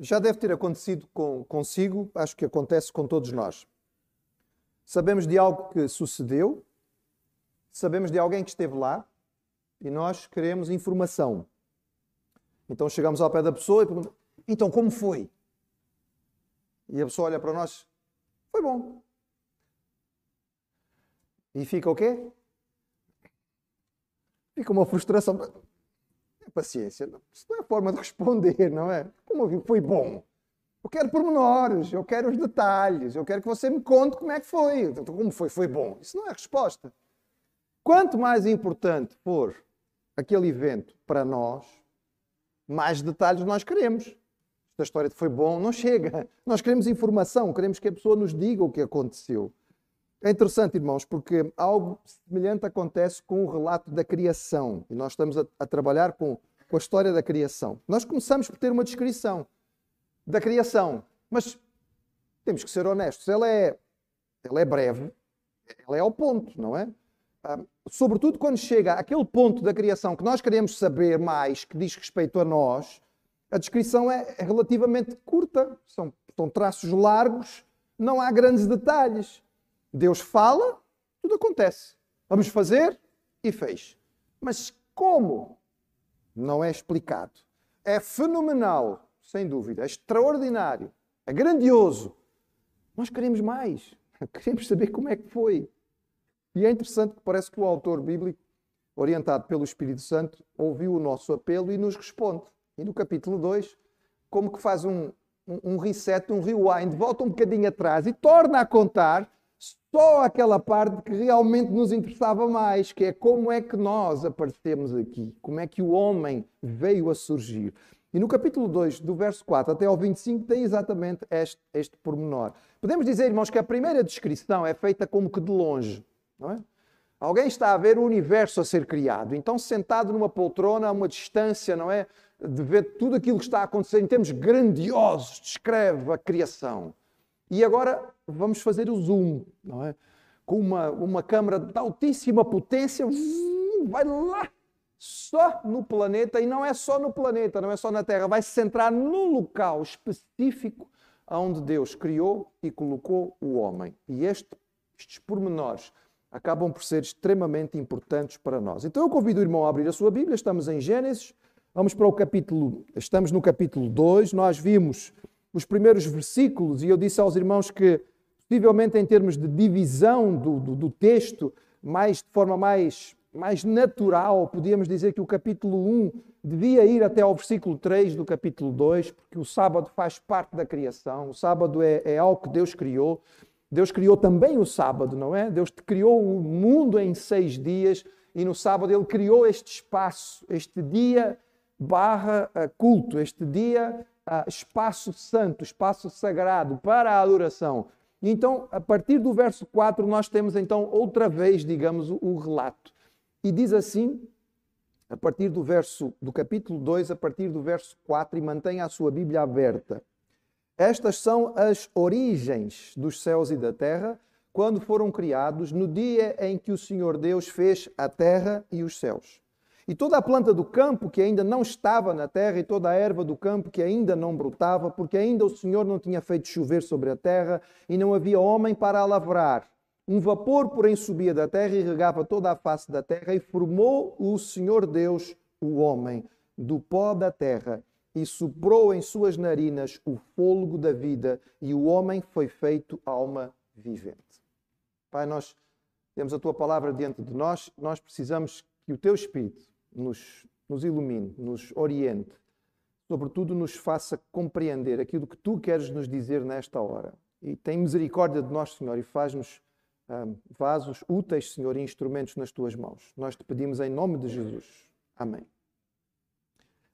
já deve ter acontecido com, consigo, acho que acontece com todos nós. Sabemos de algo que sucedeu, sabemos de alguém que esteve lá e nós queremos informação. Então chegamos ao pé da pessoa e perguntamos: então como foi? E a pessoa olha para nós: foi bom. E fica o quê? Fica uma frustração. Paciência. Isso não é forma de responder, não é? Como foi bom? Eu quero pormenores, eu quero os detalhes, eu quero que você me conte como é que foi. Então, como foi? Foi bom. Isso não é resposta. Quanto mais importante for aquele evento para nós, mais detalhes nós queremos. Esta história de foi bom não chega. Nós queremos informação, queremos que a pessoa nos diga o que aconteceu. É interessante, irmãos, porque algo semelhante acontece com o relato da criação. E nós estamos a, a trabalhar com, com a história da criação. Nós começamos por ter uma descrição da criação, mas temos que ser honestos. Ela é, ela é breve, ela é ao ponto, não é? Ah, sobretudo quando chega àquele ponto da criação que nós queremos saber mais, que diz respeito a nós, a descrição é, é relativamente curta, são, são traços largos, não há grandes detalhes. Deus fala, tudo acontece. Vamos fazer e fez. Mas como? Não é explicado. É fenomenal, sem dúvida, é extraordinário, é grandioso. Nós queremos mais. Queremos saber como é que foi. E é interessante que parece que o autor bíblico, orientado pelo Espírito Santo, ouviu o nosso apelo e nos responde. E no capítulo 2, como que faz um, um, reset, um rewind, volta um bocadinho atrás e torna a contar só aquela parte que realmente nos interessava mais, que é como é que nós aparecemos aqui, como é que o homem veio a surgir. E no capítulo 2, do verso 4 até ao 25, tem exatamente este, este pormenor. Podemos dizer, irmãos, que a primeira descrição é feita como que de longe. Não é? Alguém está a ver o universo a ser criado, então sentado numa poltrona a uma distância, não é? De ver tudo aquilo que está a acontecer em termos grandiosos, descreve a criação. E agora vamos fazer o zoom, não é? Com uma, uma câmera de altíssima potência, vai lá, só no planeta, e não é só no planeta, não é só na Terra, vai se centrar no local específico onde Deus criou e colocou o homem. E este, estes pormenores acabam por ser extremamente importantes para nós. Então eu convido o irmão a abrir a sua Bíblia, estamos em Gênesis, vamos para o capítulo, estamos no capítulo 2, nós vimos os primeiros versículos, e eu disse aos irmãos que, possivelmente em termos de divisão do, do, do texto, mais, de forma mais, mais natural, podíamos dizer que o capítulo 1 devia ir até ao versículo 3 do capítulo 2, porque o sábado faz parte da criação, o sábado é, é algo que Deus criou. Deus criou também o sábado, não é? Deus criou o mundo em seis dias e no sábado Ele criou este espaço, este dia barra eh, culto, este dia espaço santo, espaço sagrado para a adoração. Então, a partir do verso 4, nós temos então outra vez, digamos, o relato. E diz assim, a partir do verso do capítulo 2, a partir do verso 4, e mantenha a sua Bíblia aberta. Estas são as origens dos céus e da terra, quando foram criados, no dia em que o Senhor Deus fez a terra e os céus. E toda a planta do campo que ainda não estava na terra, e toda a erva do campo que ainda não brotava, porque ainda o Senhor não tinha feito chover sobre a terra, e não havia homem para a lavrar. Um vapor, porém, subia da terra e regava toda a face da terra, e formou o Senhor Deus o homem do pó da terra, e soprou em suas narinas o fôlego da vida, e o homem foi feito alma vivente. Pai, nós temos a tua palavra diante de nós, nós precisamos que o teu Espírito nos, nos ilumine, nos oriente, sobretudo nos faça compreender aquilo que tu queres nos dizer nesta hora. E tem misericórdia de nós, Senhor, e faz-nos um, vasos úteis, Senhor, e instrumentos nas tuas mãos. Nós te pedimos em nome de Jesus. Amém.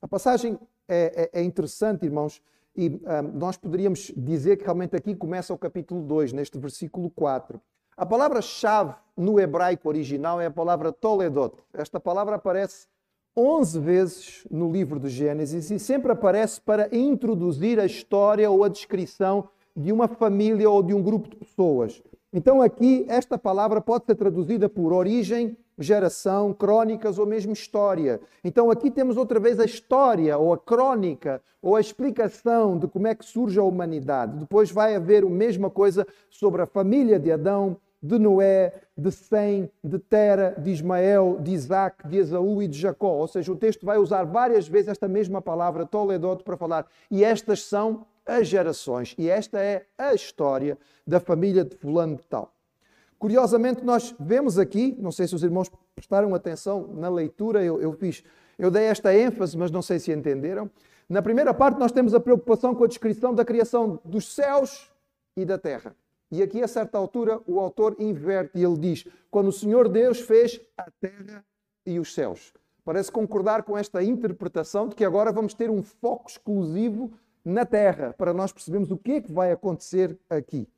A passagem é, é, é interessante, irmãos, e um, nós poderíamos dizer que realmente aqui começa o capítulo 2, neste versículo 4. A palavra-chave no hebraico original é a palavra Toledot. Esta palavra aparece 11 vezes no livro de Gênesis e sempre aparece para introduzir a história ou a descrição de uma família ou de um grupo de pessoas. Então, aqui, esta palavra pode ser traduzida por origem, geração, crónicas ou mesmo história. Então, aqui temos outra vez a história, ou a crónica, ou a explicação de como é que surge a humanidade. Depois vai haver a mesma coisa sobre a família de Adão, de Noé, de Sem, de Tera, de Ismael, de Isaac, de Esaú e de Jacó. Ou seja, o texto vai usar várias vezes esta mesma palavra, Toledot, para falar. E estas são as gerações. E esta é a história da família de Fulano de Tal. Curiosamente, nós vemos aqui, não sei se os irmãos prestaram atenção na leitura, eu, eu fiz, eu dei esta ênfase, mas não sei se entenderam. Na primeira parte, nós temos a preocupação com a descrição da criação dos céus e da terra. E aqui, a certa altura, o autor inverte e ele diz: Quando o Senhor Deus fez a terra e os céus. Parece concordar com esta interpretação de que agora vamos ter um foco exclusivo na terra, para nós percebermos o que é que vai acontecer aqui.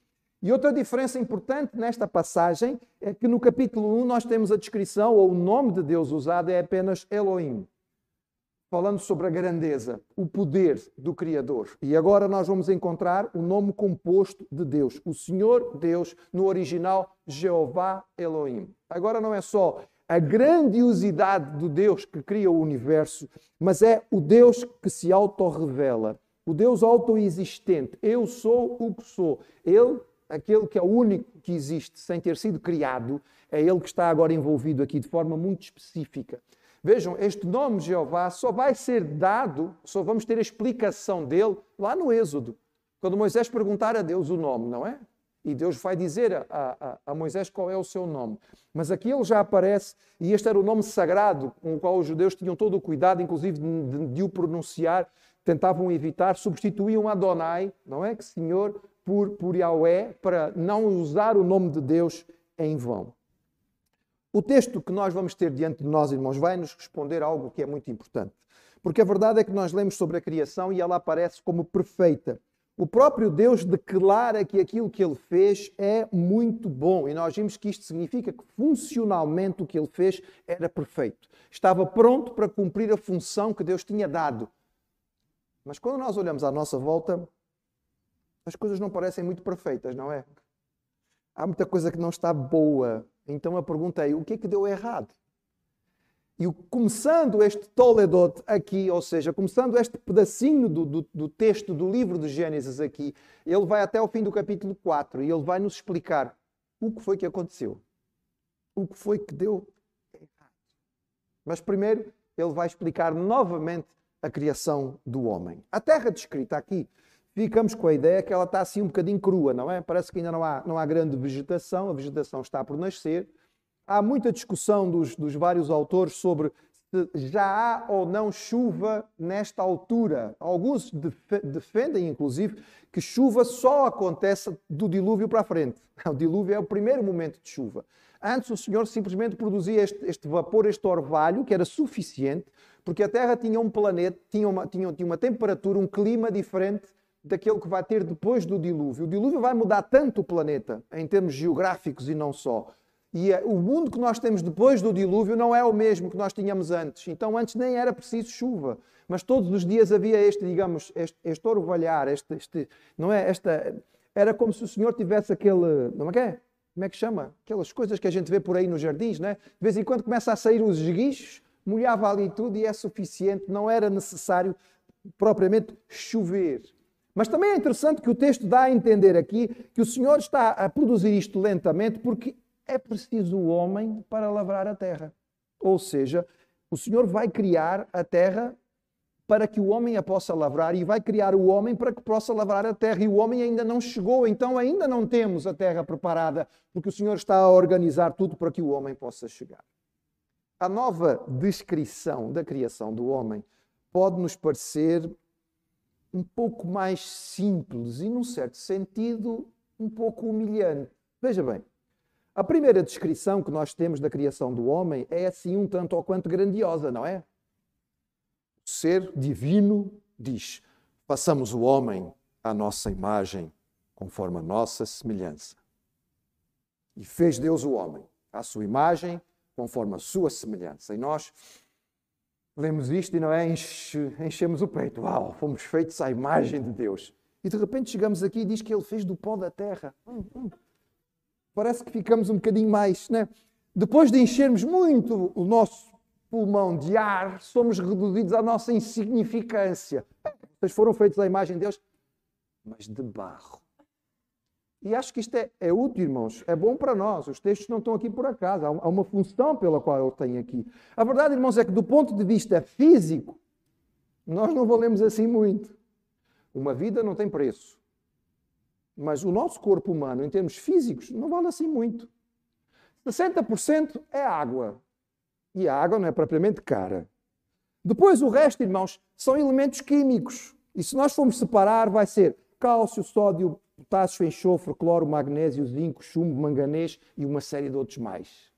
E outra diferença importante nesta passagem é que no capítulo 1 nós temos a descrição, ou o nome de Deus usado é apenas Elohim falando sobre a grandeza, o poder do Criador. E agora nós vamos encontrar o nome composto de Deus, o Senhor Deus, no original Jeová Elohim. Agora não é só a grandiosidade do Deus que cria o universo, mas é o Deus que se autorrevela, o Deus autoexistente. Eu sou o que sou. Ele, aquele que é o único que existe sem ter sido criado, é ele que está agora envolvido aqui de forma muito específica. Vejam, este nome Jeová só vai ser dado, só vamos ter a explicação dele lá no Êxodo, quando Moisés perguntar a Deus o nome, não é? E Deus vai dizer a, a, a, Moisés qual é o seu nome. Mas aqui ele já aparece, e este era o nome sagrado com o qual os judeus tinham todo o cuidado, inclusive de, de, o pronunciar, tentavam evitar, substituíam Adonai, não é? Que Senhor, por, por Yahweh, para não usar o nome de Deus em vão. O texto que nós vamos ter diante de nós, irmãos, vai nos responder algo que é muito importante. Porque a verdade é que nós lemos sobre a criação e ela aparece como perfeita. O próprio Deus declara que aquilo que ele fez é muito bom. E nós vimos que isto significa que funcionalmente o que ele fez era perfeito. Estava pronto para cumprir a função que Deus tinha dado. Mas quando nós olhamos à nossa volta, as coisas não parecem muito perfeitas, não é? Há muita coisa que não está boa então a pergunta é: o que é que deu errado? E começando este Toledot aqui, ou seja, começando este pedacinho do, do, do, texto do livro de Gênesis aqui, ele vai até ao fim do capítulo 4 e ele vai nos explicar o que foi que aconteceu. O que foi que deu errado. Mas primeiro, ele vai explicar novamente a criação do homem. A terra descrita aqui ficamos com a ideia que ela está assim um bocadinho crua, não é? Parece que ainda não há, não há grande vegetação, a vegetação está por nascer. Há muita discussão dos, dos vários autores sobre se já há ou não chuva nesta altura. Alguns defendem, inclusive, que chuva só acontece do dilúvio para a frente. O dilúvio é o primeiro momento de chuva. Antes o Senhor simplesmente produzia este, este vapor, este orvalho, que era suficiente, porque a Terra tinha um planeta, tinha uma, tinha, tinha uma temperatura, um clima diferente daquele que vai ter depois do dilúvio. O dilúvio vai mudar tanto o planeta, em termos geográficos e não só. E é, o mundo que nós temos depois do dilúvio não é o mesmo que nós tínhamos antes. Então, antes nem era preciso chuva, mas todos os dias havia este, digamos, este, este orvalhar, este, este, não é? Esta, era como se o Senhor tivesse aquele, não é que é? Como é que chama? Aquelas coisas que a gente vê por aí nos jardins, né? De vez em quando começa a sair os esguichos, molhava ali tudo e é suficiente, não era necessário propriamente chover. Mas também é interessante que o texto dá a entender aqui que o Senhor está a produzir isto lentamente porque é preciso o homem para lavrar a terra. Ou seja, o Senhor vai criar a terra para que o homem a possa lavrar e vai criar o homem para que possa lavrar a terra. E o homem ainda não chegou, então ainda não temos a terra preparada, porque o Senhor está a organizar tudo para que o homem possa chegar. A nova descrição da criação do homem pode nos parecer um pouco mais simples e, num certo sentido, um pouco humilhante. Veja bem, a primeira descrição que nós temos da criação do homem é assim um tanto ou quanto grandiosa, não é? O ser divino diz: façamos o homem à nossa imagem, conforme a nossa semelhança. E fez Deus o homem à sua imagem, conforme a sua semelhança. E nós lemos isto e não é? Enche, enchemos o peito. Uau, fomos feitos à imagem de Deus. E de repente chegamos aqui e diz que Ele fez do pó da terra. Hum, hum. parece que ficamos um bocadinho mais, né? Depois de enchermos muito o nosso pulmão de ar, somos reduzidos à nossa insignificância. Vocês foram feitos à imagem de Deus, mas de barro. E acho que isto é, é, útil, irmãos. É bom para nós. Os textos não estão aqui por acaso. Há uma função pela qual eu tenho aqui. A verdade, irmãos, é que do ponto de vista físico, nós não valemos assim muito. Uma vida não tem preço. Mas o nosso corpo humano, em termos físicos, não vale assim muito. 60% é água. E a água não é propriamente cara. Depois, o resto, irmãos, são elementos químicos. E se nós formos separar, vai ser cálcio, sódio, potássio, enxofre, cloro, magnésio, zinco, chumbo, manganês e uma série de outros mais.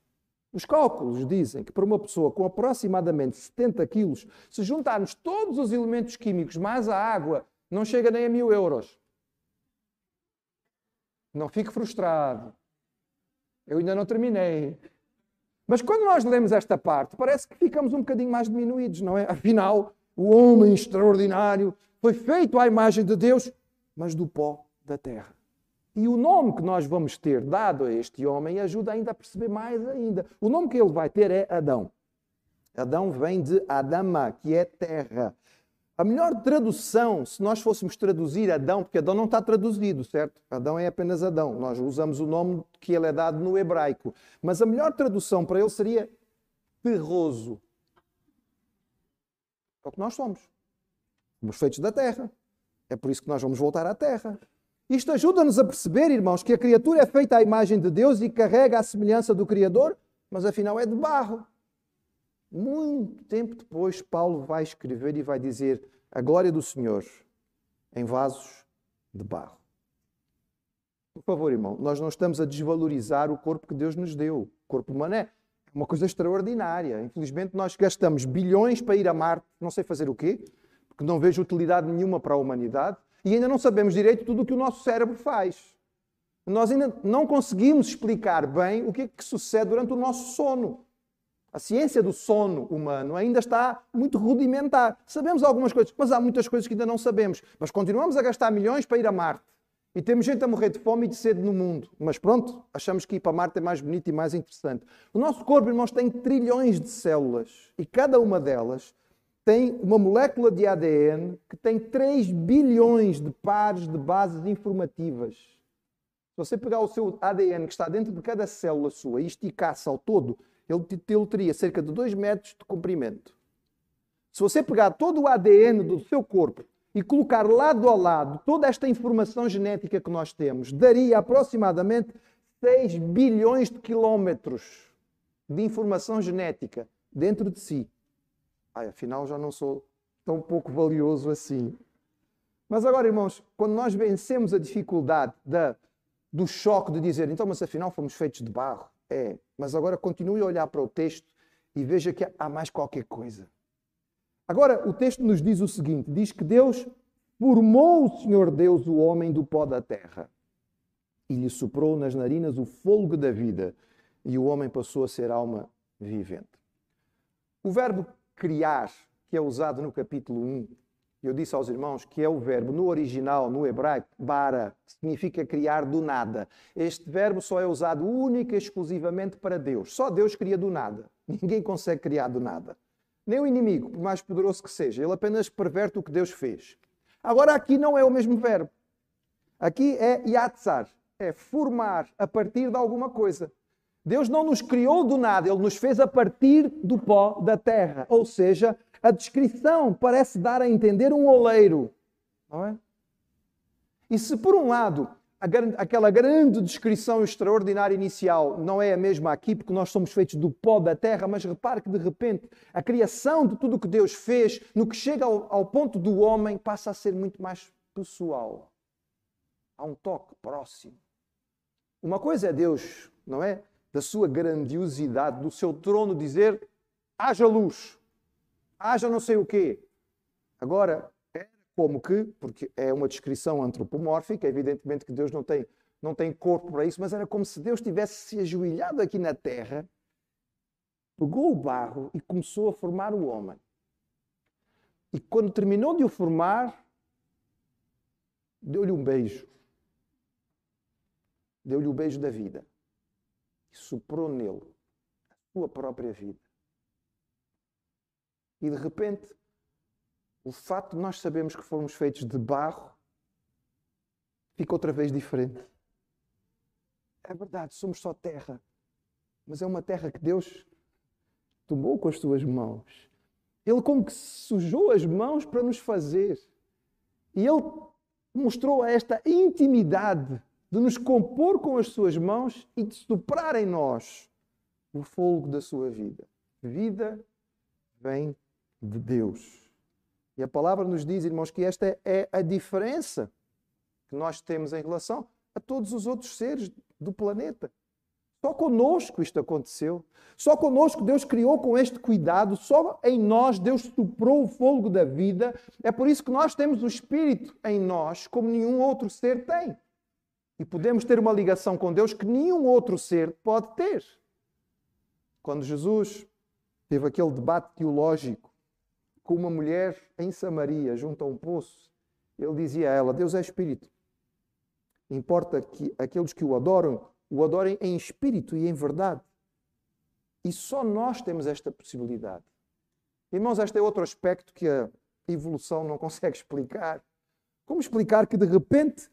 Os cálculos dizem que para uma pessoa com aproximadamente 70 quilos, se juntarmos todos os elementos químicos mais a água, não chega nem a mil euros. Não fique frustrado. Eu ainda não terminei. Mas quando nós lemos esta parte, parece que ficamos um bocadinho mais diminuídos, não é? Afinal, o homem extraordinário foi feito à imagem de Deus, mas do pó da terra. E o nome que nós vamos ter dado a este homem ajuda ainda a perceber mais ainda. O nome que ele vai ter é Adão. Adão vem de Adama, que é terra. A melhor tradução, se nós fôssemos traduzir Adão, porque Adão não está traduzido, certo? Adão é apenas Adão. Nós usamos o nome que ele é dado no hebraico. Mas a melhor tradução para ele seria terroso. É o que nós somos. Somos feitos da terra. É por isso que nós vamos voltar à terra. Isto ajuda-nos a perceber, irmãos, que a criatura é feita à imagem de Deus e carrega a semelhança do Criador, mas afinal é de barro. Muito tempo depois, Paulo vai escrever e vai dizer a glória do Senhor em vasos de barro. Por favor, irmão, nós não estamos a desvalorizar o corpo que Deus nos deu. O corpo humano é uma coisa extraordinária. Infelizmente, nós gastamos bilhões para ir a Marte, não sei fazer o quê, porque não vejo utilidade nenhuma para a humanidade e ainda não sabemos direito tudo o que o nosso cérebro faz. Nós ainda não conseguimos explicar bem o que é que sucede durante o nosso sono. A ciência do sono humano ainda está muito rudimentar. Sabemos algumas coisas, mas há muitas coisas que ainda não sabemos. Mas continuamos a gastar milhões para ir a Marte. E temos gente a morrer de fome e de sede no mundo. Mas pronto, achamos que ir para Marte é mais bonito e mais interessante. O nosso corpo, irmãos, tem trilhões de células. E cada uma delas tem uma molécula de ADN que tem 3 bilhões de pares de bases informativas. Se você pegar o seu ADN que está dentro de cada célula sua e esticasse ao todo, ele, ele teria cerca de 2 metros de comprimento. Se você pegar todo o ADN do seu corpo e colocar lado a lado toda esta informação genética que nós temos, daria aproximadamente 6 bilhões de quilómetros de informação genética dentro de si. Ai, afinal já não sou tão pouco valioso assim. Mas agora, irmãos, quando nós vencemos a dificuldade da, do choque de dizer, então, mas afinal fomos feitos de barro, é, mas agora continue a olhar para o texto e veja que há mais qualquer coisa. Agora, o texto nos diz o seguinte: diz que Deus formou o Senhor Deus o homem do pó da terra e lhe soprou nas narinas o fôlego da vida, e o homem passou a ser alma vivente. O verbo criar, que é usado no capítulo 1, eu disse aos irmãos que é o verbo no original, no hebraico, bara, significa criar do nada. Este verbo só é usado única e exclusivamente para Deus. Só Deus cria do nada. Ninguém consegue criar do nada. Nem o inimigo, por mais poderoso que seja, ele apenas perverte o que Deus fez. Agora, aqui não é o mesmo verbo. Aqui é yatzar, é formar a partir de alguma coisa. Deus não nos criou do nada, Ele nos fez a partir do pó da terra. Ou seja, a descrição parece dar a entender um oleiro. Não é? E se por um lado aquela grande descrição extraordinária inicial não é a mesma aqui, porque nós somos feitos do pó da terra, mas repare que de repente a criação de tudo o que Deus fez, no que chega ao, ao ponto do homem, passa a ser muito mais pessoal. Há um toque próximo. Uma coisa é Deus, não é? Da sua grandiosidade, do seu trono, dizer: haja luz, haja não sei o quê. Agora, é como que, porque é uma descrição antropomórfica, evidentemente que Deus não tem, não tem corpo para isso, mas era como se Deus tivesse se ajoelhado aqui na terra, pegou o barro e começou a formar o homem. E quando terminou de o formar, deu-lhe um beijo. Deu-lhe o beijo da vida. E soprou nele a sua própria vida. E de repente, o fato de nós sabermos que fomos feitos de barro fica outra vez diferente. É verdade, somos só terra, mas é uma terra que Deus tomou com as suas mãos. Ele como que sujou as mãos para nos fazer. E ele mostrou esta intimidade de nos compor com as suas mãos e de soprar em nós o fogo da sua vida. Vida vem de Deus. E a palavra nos diz, irmãos, que esta é a diferença que nós temos em relação a todos os outros seres do planeta. Só conosco isto aconteceu. Só conosco Deus criou com este cuidado. Só em nós Deus soprou o fogo da vida. É por isso que nós temos o Espírito em nós, como nenhum outro ser tem. E podemos ter uma ligação com Deus que nenhum outro ser pode ter. Quando Jesus teve aquele debate teológico com uma mulher em Samaria, junto a um poço, ele dizia a ela: Deus é Espírito. Importa que aqueles que o adoram o adorem em espírito e em verdade. E só nós temos esta possibilidade. Irmãos, este é outro aspecto que a evolução não consegue explicar. Como explicar que de repente,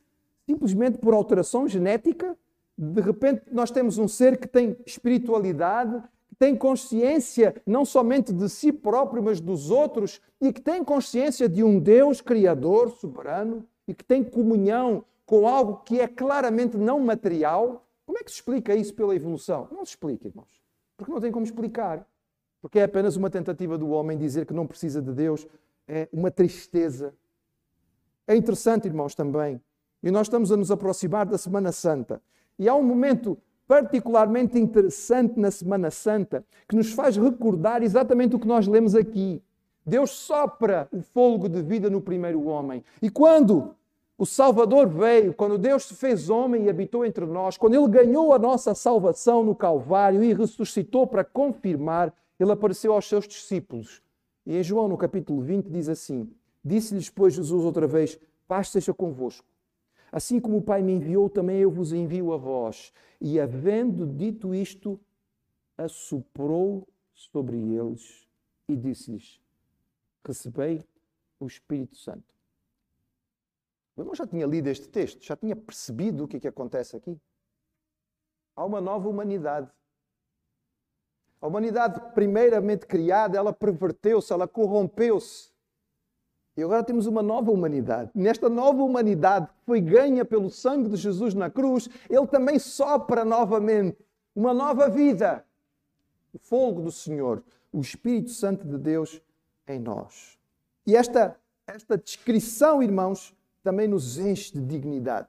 simplesmente por alteração genética, de repente nós temos um ser que tem espiritualidade, que tem consciência não somente de si próprio, mas dos outros, e que tem consciência de um Deus criador, soberano, e que tem comunhão com algo que é claramente não material, como é que se explica isso pela evolução? Não se explica, irmãos. Porque não tem como explicar. Porque é apenas uma tentativa do homem dizer que não precisa de Deus. É uma tristeza. É interessante, irmãos, também. E nós estamos a nos aproximar da Semana Santa. E há um momento particularmente interessante na Semana Santa que nos faz recordar exatamente o que nós lemos aqui. Deus sopra o fogo de vida no primeiro homem. E quando o Salvador veio quando Deus se fez homem e habitou entre nós, quando Ele ganhou a nossa salvação no Calvário e ressuscitou para confirmar, Ele apareceu aos seus discípulos. E em João, no capítulo 20, diz assim: Disse-lhes, pois, Jesus outra vez: Paz seja convosco. Assim como o Pai me enviou, também eu vos envio a vós. E havendo dito isto, assoprou sobre eles e disse-lhes: Recebei o Espírito Santo. O irmão já tinha lido este texto, já tinha percebido o que é que acontece aqui. Há uma nova humanidade. A humanidade, primeiramente criada, ela perverteu-se, ela corrompeu-se. E agora temos uma nova humanidade. Nesta nova humanidade que foi ganha pelo sangue de Jesus na cruz, ele também sopra novamente uma nova vida. O fogo do Senhor, o Espírito Santo de Deus em nós. E esta, esta descrição, irmãos, também nos enche de dignidade.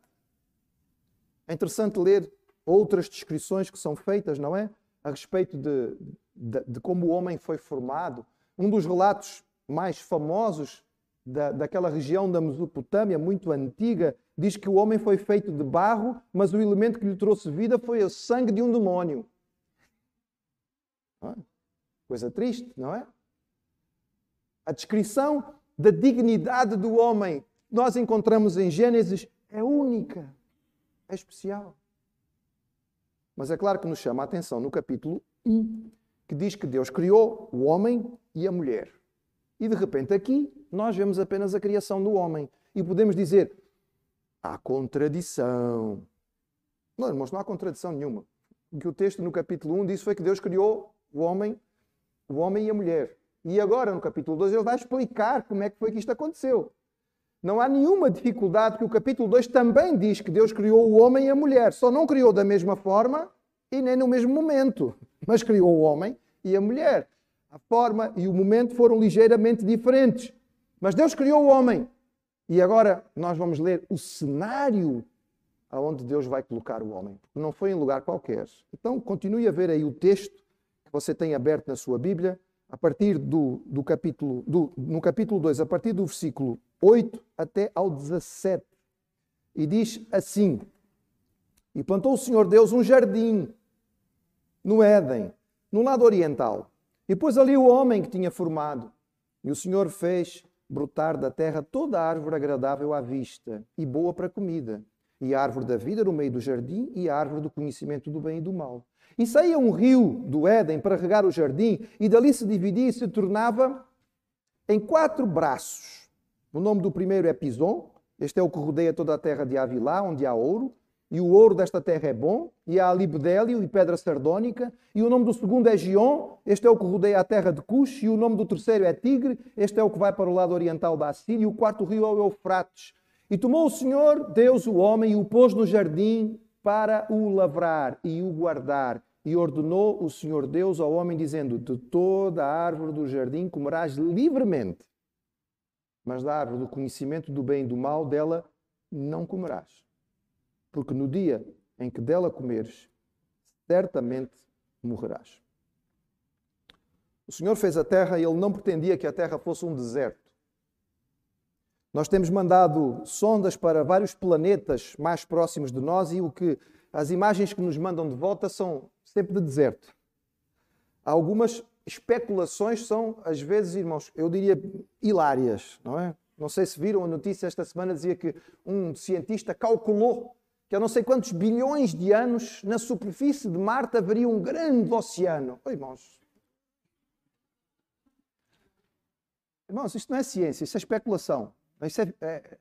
É interessante ler outras descrições que são feitas, não é? A respeito de, de, de como o homem foi formado. Um dos relatos mais famosos da, daquela região da Mesopotâmia, muito antiga, diz que o homem foi feito de barro, mas o elemento que lhe trouxe vida foi o sangue de um demónio. É? Coisa triste, não é? A descrição da dignidade do homem nós encontramos em Gênesis é única, é especial. Mas é claro que nos chama a atenção no capítulo 1, que diz que Deus criou o homem e a mulher. E de repente aqui nós vemos apenas a criação do homem. E podemos dizer, há contradição. Não, irmãos, não há contradição nenhuma. O que o texto no capítulo 1 disse foi que Deus criou o homem, o homem e a mulher. E agora, no capítulo 2, ele vai explicar como é que foi que isto aconteceu. Não há nenhuma dificuldade que o capítulo 2 também diz que Deus criou o homem e a mulher. Só não criou da mesma forma e nem no mesmo momento, mas criou o homem e a mulher. A forma e o momento foram ligeiramente diferentes. Mas Deus criou o homem. E agora nós vamos ler o cenário aonde Deus vai colocar o homem. Não foi em lugar qualquer. Então continue a ver aí o texto que você tem aberto na sua Bíblia, a partir do, do capítulo, do, no capítulo 2, a partir do versículo 8 até ao 17. E diz assim: E plantou o Senhor Deus um jardim no Éden, no lado oriental, e pôs ali o homem que tinha formado. E o Senhor fez brotar da terra toda árvore agradável à vista e boa para comida, e a árvore da vida no meio do jardim e a árvore do conhecimento do bem e do mal. E saía um rio do Éden para regar o jardim, e dali se dividia e se tornava em quatro braços. O nome do primeiro é Pison, este é o que rodeia toda a terra de Avilá, onde há ouro, e o ouro desta terra é bom, e há libdélio e pedra sardónica, e o nome do segundo é Gion, este é o que rodeia a terra de Cush, e o nome do terceiro é Tigre, este é o que vai para o lado oriental da Assíria, e o quarto rio é o Eufrates. E tomou o Senhor, Deus, o homem, e o pôs no jardim para o lavrar e o guardar. E ordenou o Senhor Deus ao homem, dizendo: De toda a árvore do jardim comerás livremente, mas da árvore do conhecimento do bem e do mal, dela não comerás. Porque no dia em que dela comeres, certamente morrerás. O Senhor fez a terra e ele não pretendia que a terra fosse um deserto. Nós temos mandado sondas para vários planetas mais próximos de nós e o que as imagens que nos mandam de volta são sempre de deserto. Algumas especulações são, às vezes, irmãos, eu diria hilárias, não é? Não sei se viram a notícia esta semana, dizia que um cientista calculou que há não sei quantos bilhões de anos na superfície de Marte haveria um grande oceano. Oh, irmãos. Irmãos, isto não é ciência, isso é especulação. É, é,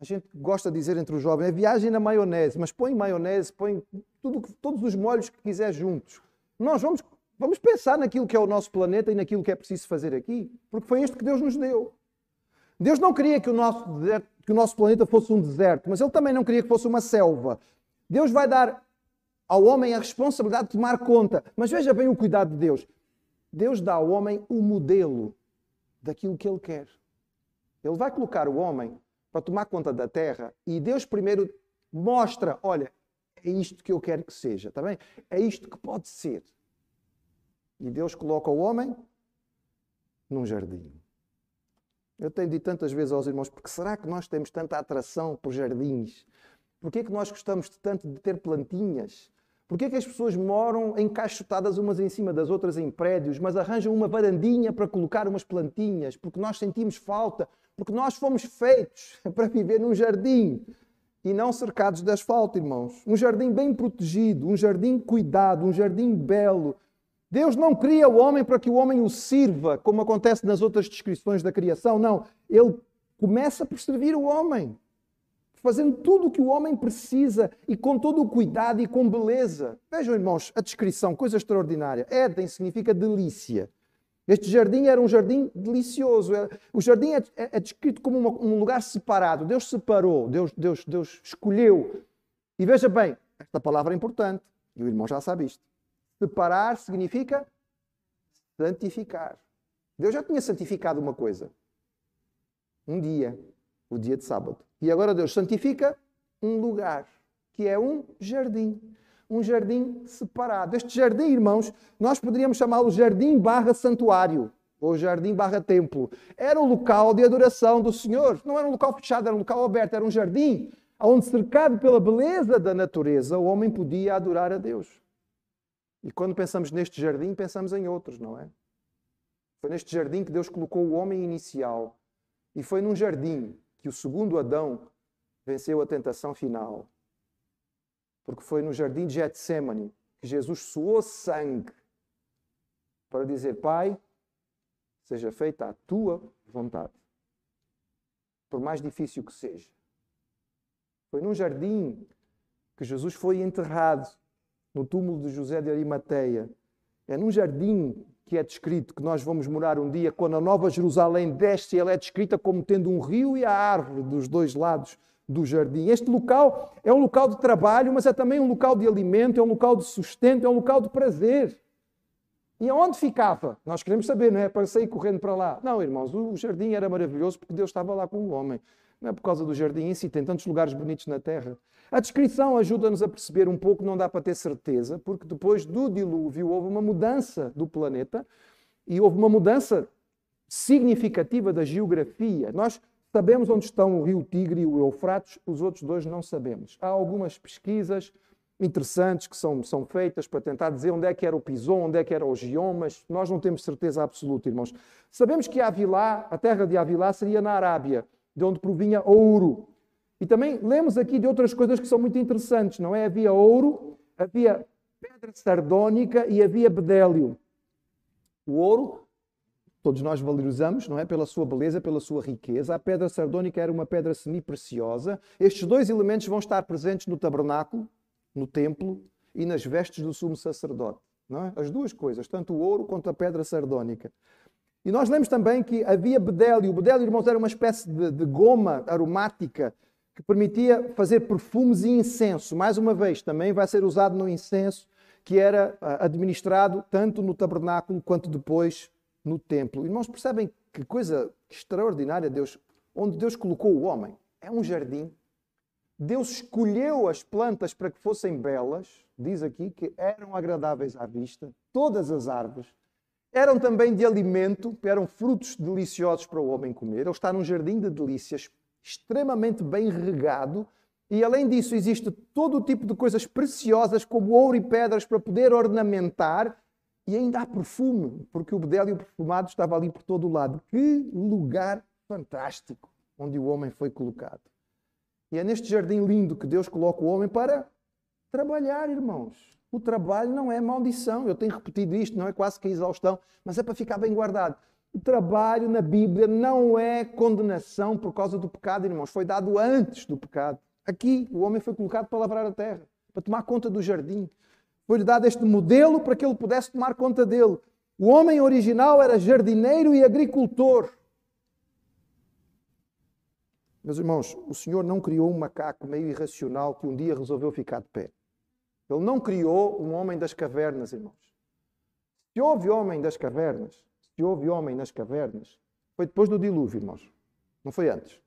a gente gosta de dizer entre os jovens, é viagem na maionese, mas põe maionese, põe tudo, todos os molhos que quiser juntos. Nós vamos, vamos pensar naquilo que é o nosso planeta e naquilo que é preciso fazer aqui, porque foi isto que Deus nos deu. Deus não queria que o nosso, deserto, que o nosso planeta fosse um deserto, mas Ele também não queria que fosse uma selva. Deus vai dar ao homem a responsabilidade de tomar conta. Mas veja bem o cuidado de Deus. Deus dá ao homem o modelo daquilo que Ele quer. Ele vai colocar o homem para tomar conta da terra e Deus primeiro mostra: olha, é isto que eu quero que seja, está bem? É isto que pode ser. E Deus coloca o homem num jardim. Eu tenho dito tantas vezes aos irmãos, porque será que nós temos tanta atração por jardins? Porquê é que nós gostamos tanto de ter plantinhas? Porquê é que as pessoas moram encaixotadas umas em cima das outras em prédios, mas arranjam uma varandinha para colocar umas plantinhas? Porque nós sentimos falta porque nós fomos feitos para viver num jardim e não cercados de asfalto, irmãos. Um jardim bem protegido, um jardim cuidado, um jardim belo. Deus não cria o homem para que o homem o sirva, como acontece nas outras descrições da criação. Não. Ele começa por servir o homem, fazendo tudo o que o homem precisa e com todo o cuidado e com beleza. Vejam, irmãos, a descrição, coisa extraordinária. Éden significa delícia. Este jardim era um jardim delicioso. O jardim é, é, é descrito como uma, um lugar separado. Deus separou, Deus, Deus, Deus escolheu. E veja bem, esta palavra é importante, e o irmão já sabe isto. Separar significa santificar. Deus já tinha santificado uma coisa. Um dia, o dia de sábado. E agora Deus santifica um lugar, que é um jardim um jardim separado. Este jardim, irmãos, nós poderíamos chamá-lo jardim barra santuário, ou jardim barra templo. Era um local de adoração do Senhor. Não era um local fechado, era um local aberto, era um jardim onde, cercado pela beleza da natureza, o homem podia adorar a Deus. E quando pensamos neste jardim, pensamos em outros, não é? Foi neste jardim que Deus colocou o homem inicial. E foi num jardim que o segundo Adão venceu a tentação final porque foi no jardim de Getsemane que Jesus suou sangue para dizer: Pai, seja feita a tua vontade, por mais difícil que seja. Foi num jardim que Jesus foi enterrado, no túmulo de José de Arimateia. É num jardim que é descrito que nós vamos morar um dia, quando a Nova Jerusalém desce, ela é descrita como tendo um rio e a árvore dos dois lados do jardim. Este local é um local de trabalho, mas é também um local de alimento, é um local de sustento, é um local de prazer. E aonde ficava? Nós queremos saber, não é? Para sair correndo para lá. Não, irmãos, o jardim era maravilhoso porque Deus estava lá com o homem. Não é por causa do jardim em si, tem tantos lugares bonitos na terra. A descrição ajuda-nos a perceber um pouco, não dá para ter certeza, porque depois do dilúvio houve uma mudança do planeta e houve uma mudança significativa da geografia. Nós Sabemos onde estão o rio Tigre e o Eufrates, os outros dois não sabemos. Há algumas pesquisas interessantes que são, são feitas para tentar dizer onde é que era o Pison, onde é que era o Gion, mas nós não temos certeza absoluta, irmãos. Sabemos que Avilá, a terra de Avilá seria na Arábia, de onde provinha ouro. E também lemos aqui de outras coisas que são muito interessantes, não é? Havia ouro, havia pedra sardónica e havia bedélio. O ouro, todos nós valorizamos, não é? Pela sua beleza, pela sua riqueza. A pedra sardónica era uma pedra semi-preciosa. Estes dois elementos vão estar presentes no tabernáculo, no templo e nas vestes do sumo sacerdote. É? As duas coisas, tanto o ouro quanto a pedra sardónica. E nós lemos também que havia bedélio. O bedélio, irmãos, era uma espécie de, de goma aromática que permitia fazer perfumes e incenso. Mais uma vez, também vai ser usado no incenso que era ah, administrado tanto no tabernáculo quanto depois no templo. Irmãos, percebem que coisa extraordinária Deus, onde Deus colocou o homem? É um jardim. Deus escolheu as plantas para que fossem belas, diz aqui que eram agradáveis à vista, todas as árvores. Eram também de alimento, eram frutos deliciosos para o homem comer. Ele está num jardim de delícias, extremamente bem regado, e além disso, existe todo o tipo de coisas preciosas, como ouro e pedras, para poder ornamentar. E ainda há perfume, porque o bedélio perfumado estava ali por todo o lado. Que lugar fantástico onde o homem foi colocado. E é neste jardim lindo que Deus coloca o homem para trabalhar, irmãos. O trabalho não é maldição. Eu tenho repetido isto, não é quase que exaustão, mas é para ficar bem guardado. O trabalho na Bíblia não é condenação por causa do pecado, irmãos. Foi dado antes do pecado. Aqui, o homem foi colocado para lavrar a terra, para tomar conta do jardim. Foi-lhe dado este modelo para que ele pudesse tomar conta dele. O homem original era jardineiro e agricultor. Meus irmãos, o Senhor não criou um macaco meio irracional que um dia resolveu ficar de pé. Ele não criou um homem das cavernas, irmãos. Se houve homem das cavernas, se houve homem nas cavernas, foi depois do dilúvio, irmãos. Não foi antes.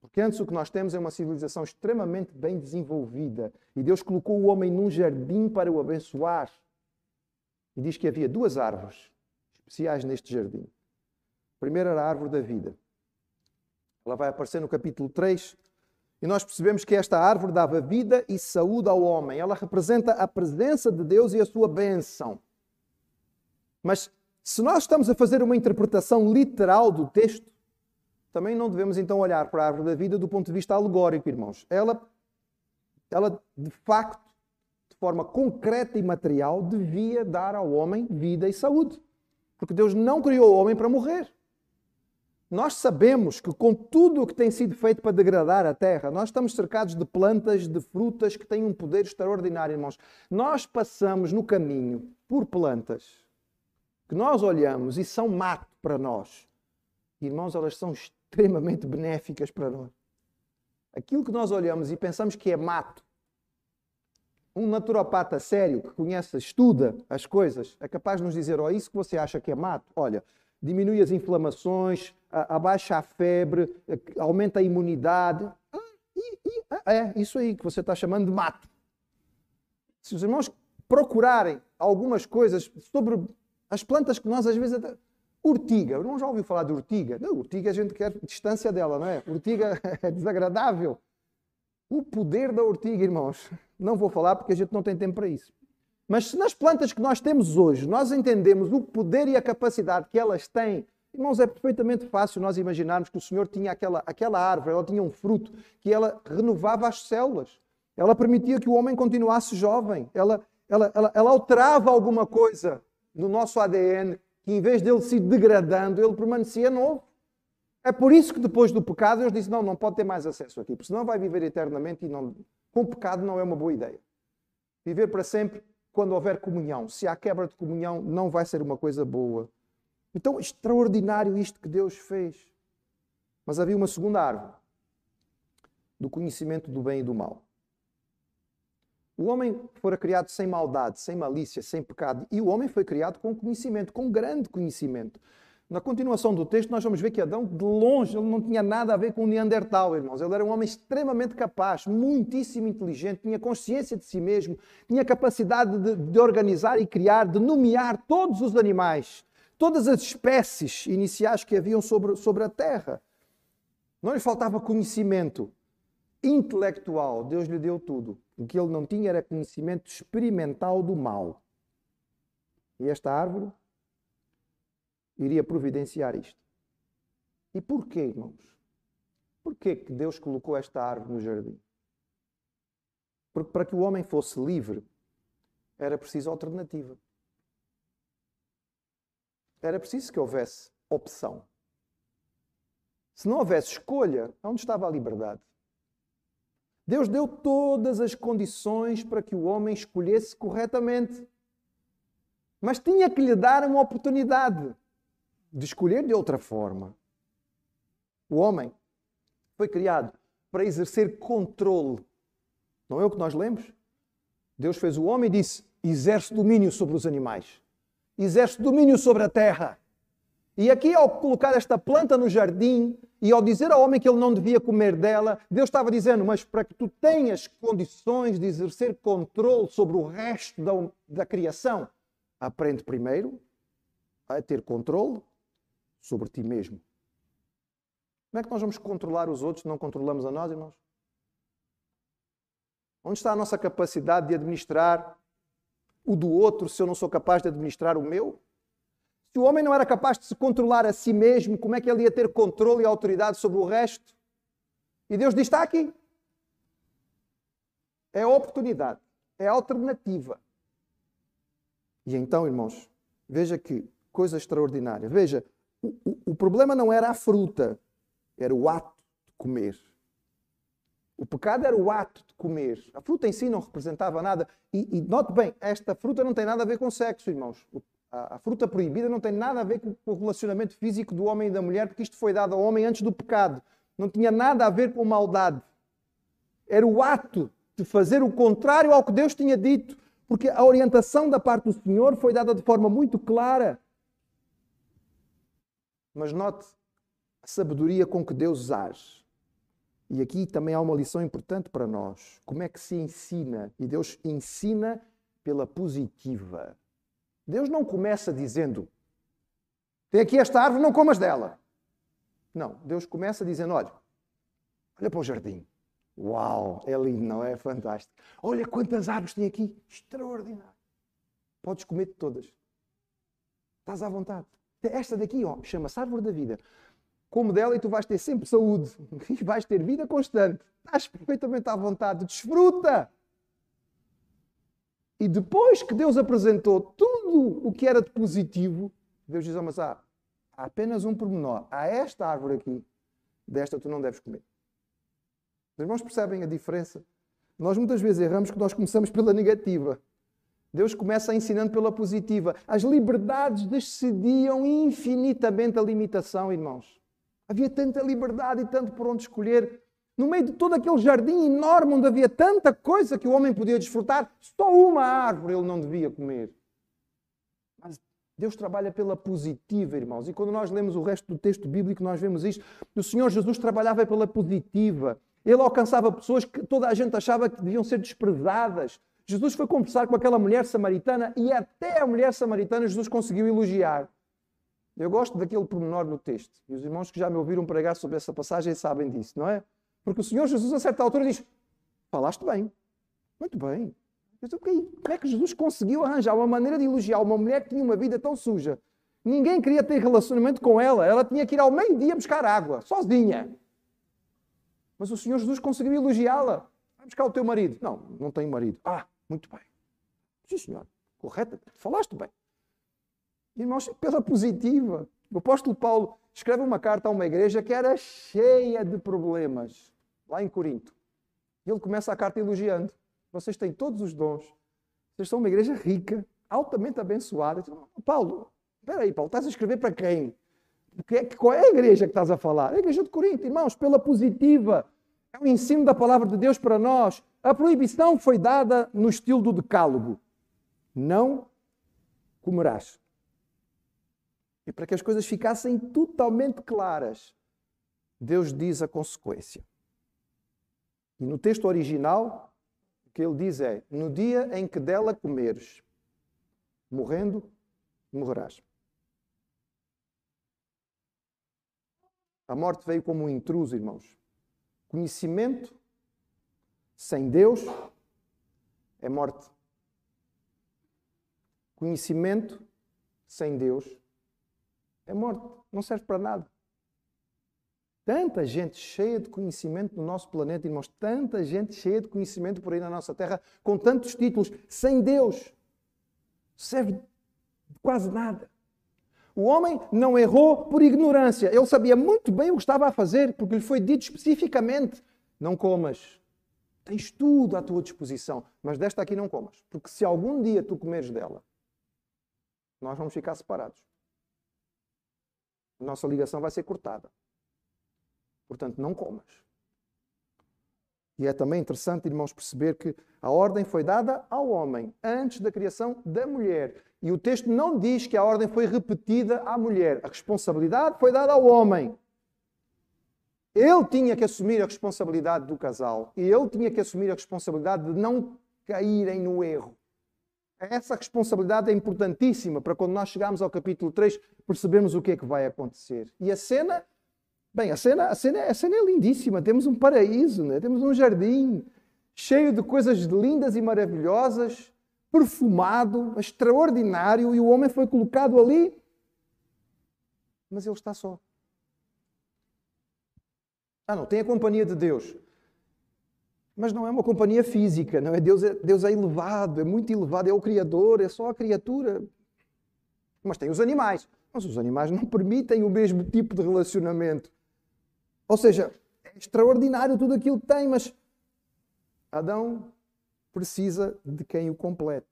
Porque antes o que nós temos é uma civilização extremamente bem desenvolvida. E Deus colocou o homem num jardim para o abençoar. E diz que havia duas árvores especiais neste jardim. A primeira era a árvore da vida. Ela vai aparecer no capítulo 3. E nós percebemos que esta árvore dava vida e saúde ao homem. Ela representa a presença de Deus e a sua bênção. Mas se nós estamos a fazer uma interpretação literal do texto, também não devemos então olhar para a árvore da vida do ponto de vista alegórico, irmãos. Ela, ela de facto, de forma concreta e material, devia dar ao homem vida e saúde. Porque Deus não criou o homem para morrer. Nós sabemos que com tudo o que tem sido feito para degradar a terra, nós estamos cercados de plantas, de frutas que têm um poder extraordinário, irmãos. Nós passamos no caminho por plantas que nós olhamos e são mato para nós. Irmãos, elas são extremamente benéficas para nós. Aquilo que nós olhamos e pensamos que é mato, um naturopata sério que conhece, estuda as coisas, é capaz de nos dizer: oh, isso que você acha que é mato, olha, diminui as inflamações, abaixa a febre, aumenta a imunidade. Ah, é isso aí que você está chamando de mato. Se os irmãos procurarem algumas coisas sobre as plantas que nós às vezes Urtiga, não já ouviu falar de urtiga? Não, urtiga a gente quer distância dela, não é? Urtiga é desagradável. O poder da urtiga, irmãos, não vou falar porque a gente não tem tempo para isso. Mas se nas plantas que nós temos hoje nós entendemos o poder e a capacidade que elas têm, irmãos, é perfeitamente fácil nós imaginarmos que o Senhor tinha aquela, aquela árvore, ela tinha um fruto que ela renovava as células. Ela permitia que o homem continuasse jovem. Ela, ela, ela, ela alterava alguma coisa no nosso ADN que em vez dele se degradando, ele permanecia novo. É por isso que depois do pecado Deus disse: não, não pode ter mais acesso aqui, porque senão vai viver eternamente e não, com pecado não é uma boa ideia. Viver para sempre quando houver comunhão. Se há quebra de comunhão, não vai ser uma coisa boa. Então, extraordinário isto que Deus fez. Mas havia uma segunda árvore do conhecimento do bem e do mal. O homem fora criado sem maldade, sem malícia, sem pecado. E o homem foi criado com conhecimento, com grande conhecimento. Na continuação do texto, nós vamos ver que Adão, de longe, ele não tinha nada a ver com o Neandertal, irmãos. Ele era um homem extremamente capaz, muitíssimo inteligente, tinha consciência de si mesmo, tinha capacidade de, de organizar e criar, de nomear todos os animais, todas as espécies iniciais que haviam sobre, sobre a terra. Não lhe faltava conhecimento intelectual, Deus lhe deu tudo. O que ele não tinha era conhecimento experimental do mal. E esta árvore iria providenciar isto. E porquê, irmãos? porquê que Deus colocou esta árvore no jardim? Porque para que o homem fosse livre, era preciso alternativa. Era preciso que houvesse opção. Se não houvesse escolha, onde estava a liberdade? Deus deu todas as condições para que o homem escolhesse corretamente. Mas tinha que lhe dar uma oportunidade de escolher de outra forma. O homem foi criado para exercer controle. Não é o que nós lemos? Deus fez o homem e disse: exerce domínio sobre os animais, exerce domínio sobre a terra. E aqui, ao colocar esta planta no jardim e ao dizer ao homem que ele não devia comer dela, Deus estava dizendo: Mas para que tu tenhas condições de exercer controle sobre o resto da, da criação, aprende primeiro a ter controle sobre ti mesmo. Como é que nós vamos controlar os outros se não controlamos a nós, irmãos? Onde está a nossa capacidade de administrar o do outro se eu não sou capaz de administrar o meu? Se o homem não era capaz de se controlar a si mesmo, como é que ele ia ter controle e autoridade sobre o resto? E Deus diz: está aqui. É a oportunidade, é a alternativa. E então, irmãos, veja que coisa extraordinária. Veja, o, o, o problema não era a fruta, era o ato de comer. O pecado era o ato de comer. A fruta em si não representava nada. E, e note bem, esta fruta não tem nada a ver com sexo, irmãos. A, a, fruta proibida não tem nada a ver com, com o relacionamento físico do homem e da mulher, porque isto foi dado ao homem antes do pecado. Não tinha nada a ver com maldade. Era o ato de fazer o contrário ao que Deus tinha dito, porque a orientação da parte do Senhor foi dada de forma muito clara. Mas note a sabedoria com que Deus age. E aqui também há uma lição importante para nós. Como é que se ensina? E Deus ensina pela positiva. Deus não começa dizendo: tem aqui esta árvore, não comas dela. Não, Deus começa dizendo: olha, olha para o jardim. Uau, é lindo, não é? Fantástico. Olha quantas árvores tem aqui. Extraordinário. Podes comer de todas. Estás à vontade. Esta daqui, ó, chama-se árvore da vida. Come dela e tu vais ter sempre saúde e vais ter vida constante. Estás perfeitamente à vontade. Desfruta! E depois que Deus apresentou tudo o que era de positivo, Deus diz: oh, Mas há, apenas um pormenor. Há esta árvore aqui, desta tu não deves comer. Os irmãos percebem a diferença? Nós muitas vezes erramos que nós começamos pela negativa. Deus começa ensinando pela positiva. As liberdades excediam infinitamente a limitação, irmãos. Havia tanta liberdade e tanto por onde escolher. No meio de todo aquele jardim enorme onde havia tanta coisa que o homem podia desfrutar, só uma árvore ele não devia comer. Mas Deus trabalha pela positiva, irmãos. E quando nós lemos o resto do texto bíblico, nós vemos isto. O Senhor Jesus trabalhava pela positiva. Ele alcançava pessoas que toda a gente achava que deviam ser desprezadas. Jesus foi conversar com aquela mulher samaritana e até a mulher samaritana Jesus conseguiu elogiar. Eu gosto daquele pormenor no texto. E os irmãos que já me ouviram pregar sobre essa passagem sabem disso, não é? Porque o Senhor Jesus, a certa altura, diz: Falaste bem. Muito bem. Mas okay, como é que Jesus conseguiu arranjar uma maneira de elogiar uma mulher que tinha uma vida tão suja? Ninguém queria ter relacionamento com ela. Ela tinha que ir ao meio-dia buscar água, sozinha. Mas o Senhor Jesus conseguiu elogiá-la. Vai buscar o teu marido. Não, não tenho marido. Ah, muito bem. Sim, senhor. Correto. Falaste bem. Irmãos, pela positiva. O apóstolo Paulo escreve uma carta a uma igreja que era cheia de problemas, lá em Corinto. E ele começa a carta elogiando. Vocês têm todos os dons. Vocês são uma igreja rica, altamente abençoada. Paulo, espera aí, Paulo, estás a escrever para quem? Qual é a igreja que estás a falar? É a igreja de Corinto, irmãos, pela positiva. É o ensino da palavra de Deus para nós. A proibição foi dada no estilo do decálogo. Não comerás. E para que as coisas ficassem totalmente claras, Deus diz a consequência. E no texto original, o que ele diz é: No dia em que dela comeres, morrendo, morrerás. A morte veio como um intruso, irmãos. Conhecimento sem Deus é morte. Conhecimento sem Deus é morte. Não serve para nada. Tanta gente cheia de conhecimento no nosso planeta, irmãos, tanta gente cheia de conhecimento por aí na nossa terra, com tantos títulos, sem Deus. Serve de quase nada. O homem não errou por ignorância. Ele sabia muito bem o que estava a fazer, porque lhe foi dito especificamente: não comas. Tens tudo à tua disposição, mas desta aqui não comas. Porque se algum dia tu comeres dela, nós vamos ficar separados. Nossa ligação vai ser cortada. Portanto, não comas. E é também interessante, irmãos, perceber que a ordem foi dada ao homem antes da criação da mulher. E o texto não diz que a ordem foi repetida à mulher. A responsabilidade foi dada ao homem. Ele tinha que assumir a responsabilidade do casal. E ele tinha que assumir a responsabilidade de não caírem no erro. Essa responsabilidade é importantíssima para quando nós chegarmos ao capítulo 3 percebermos o que é que vai acontecer. E a cena Bem, a cena, a cena, a cena é lindíssima. Temos um paraíso, né? temos um jardim cheio de coisas lindas e maravilhosas, perfumado, extraordinário, e o homem foi colocado ali, mas ele está só. Ah, não, tem a companhia de Deus. Mas não é uma companhia física, não é? Deus, é? Deus é elevado, é muito elevado, é o Criador, é só a criatura. Mas tem os animais. Mas os animais não permitem o mesmo tipo de relacionamento. Ou seja, é extraordinário tudo aquilo que tem, mas Adão precisa de quem o complete.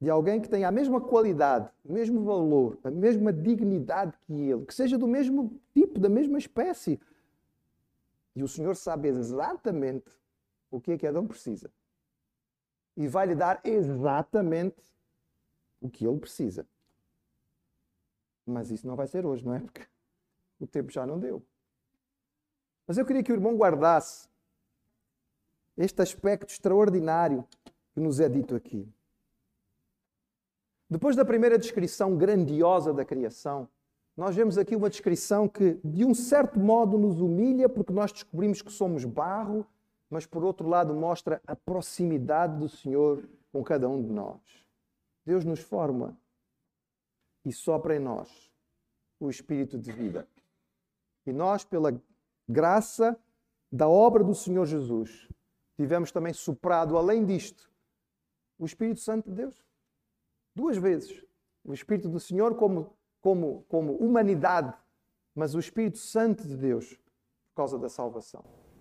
De alguém que tenha a mesma qualidade, o mesmo valor, a mesma dignidade que ele, que seja do mesmo tipo, da mesma espécie. E o Senhor sabe exatamente o que é que Adão precisa. E vai lhe dar exatamente o que ele precisa. Mas isso não vai ser hoje, não é? Porque o tempo já não deu. Mas eu queria que o irmão guardasse este aspecto extraordinário que nos é dito aqui. Depois da primeira descrição grandiosa da criação, nós vemos aqui uma descrição que, de um certo modo, nos humilha, porque nós descobrimos que somos barro, mas, por outro lado, mostra a proximidade do Senhor com cada um de nós. Deus nos forma e sopra em nós o espírito de vida. E nós, pela graça da obra do Senhor Jesus, tivemos também soprado, além disto, o Espírito Santo de Deus. Duas vezes. O Espírito do Senhor como, como, como humanidade, mas o Espírito Santo de Deus por causa da salvação.